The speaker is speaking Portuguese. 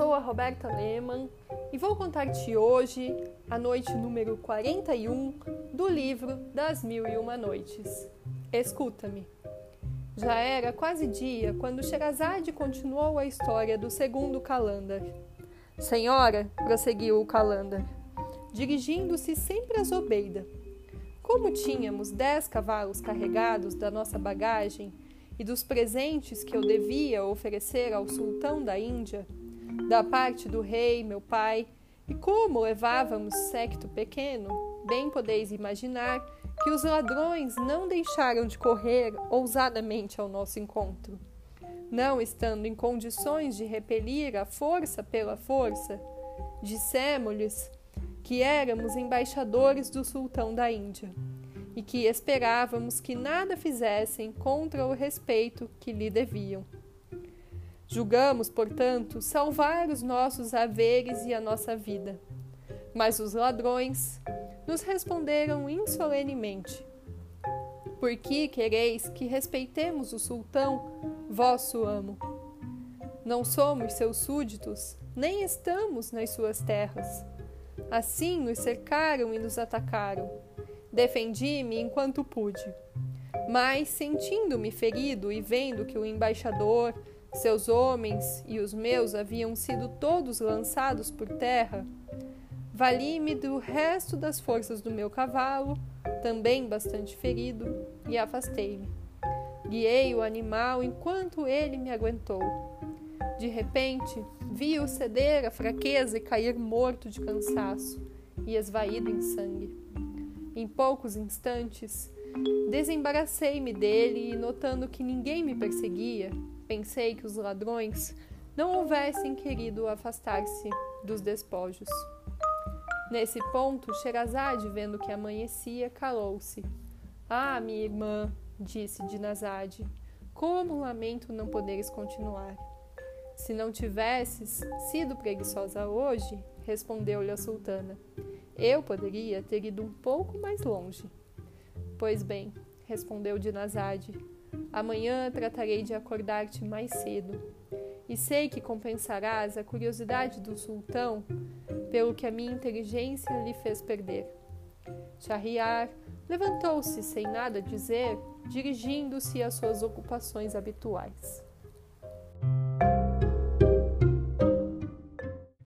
sou a Roberta Lehmann e vou contar-te hoje a noite número 41 do livro Das Mil e Uma Noites. Escuta-me. Já era quase dia quando Sherazade continuou a história do segundo Calandar. Senhora, prosseguiu o Calandar, dirigindo-se sempre a Zobeida. Como tínhamos dez cavalos carregados da nossa bagagem e dos presentes que eu devia oferecer ao sultão da Índia, da parte do rei, meu pai, e como levávamos séquito pequeno, bem podeis imaginar que os ladrões não deixaram de correr ousadamente ao nosso encontro. Não estando em condições de repelir a força pela força, dissemos-lhes que éramos embaixadores do sultão da Índia e que esperávamos que nada fizessem contra o respeito que lhe deviam. Julgamos, portanto, salvar os nossos haveres e a nossa vida. Mas os ladrões nos responderam insolenemente: Por que quereis que respeitemos o sultão, vosso amo? Não somos seus súditos, nem estamos nas suas terras. Assim nos cercaram e nos atacaram. Defendi-me enquanto pude. Mas, sentindo-me ferido e vendo que o embaixador, seus homens e os meus haviam sido todos lançados por terra. Vali-me do resto das forças do meu cavalo, também bastante ferido, e afastei-me. Guiei o animal enquanto ele me aguentou. De repente, vi-o ceder à fraqueza e cair morto de cansaço e esvaído em sangue. Em poucos instantes, desembaracei-me dele e, notando que ninguém me perseguia, Pensei que os ladrões não houvessem querido afastar-se dos despojos. Nesse ponto, Sherazade, vendo que amanhecia, calou-se. Ah, minha irmã, disse Dinazade, como lamento não poderes continuar. Se não tivesses sido preguiçosa hoje, respondeu-lhe a sultana, eu poderia ter ido um pouco mais longe. Pois bem, respondeu Dinazade, Amanhã tratarei de acordar-te mais cedo, e sei que compensarás a curiosidade do sultão pelo que a minha inteligência lhe fez perder. Shahriar levantou-se sem nada dizer, dirigindo-se às suas ocupações habituais.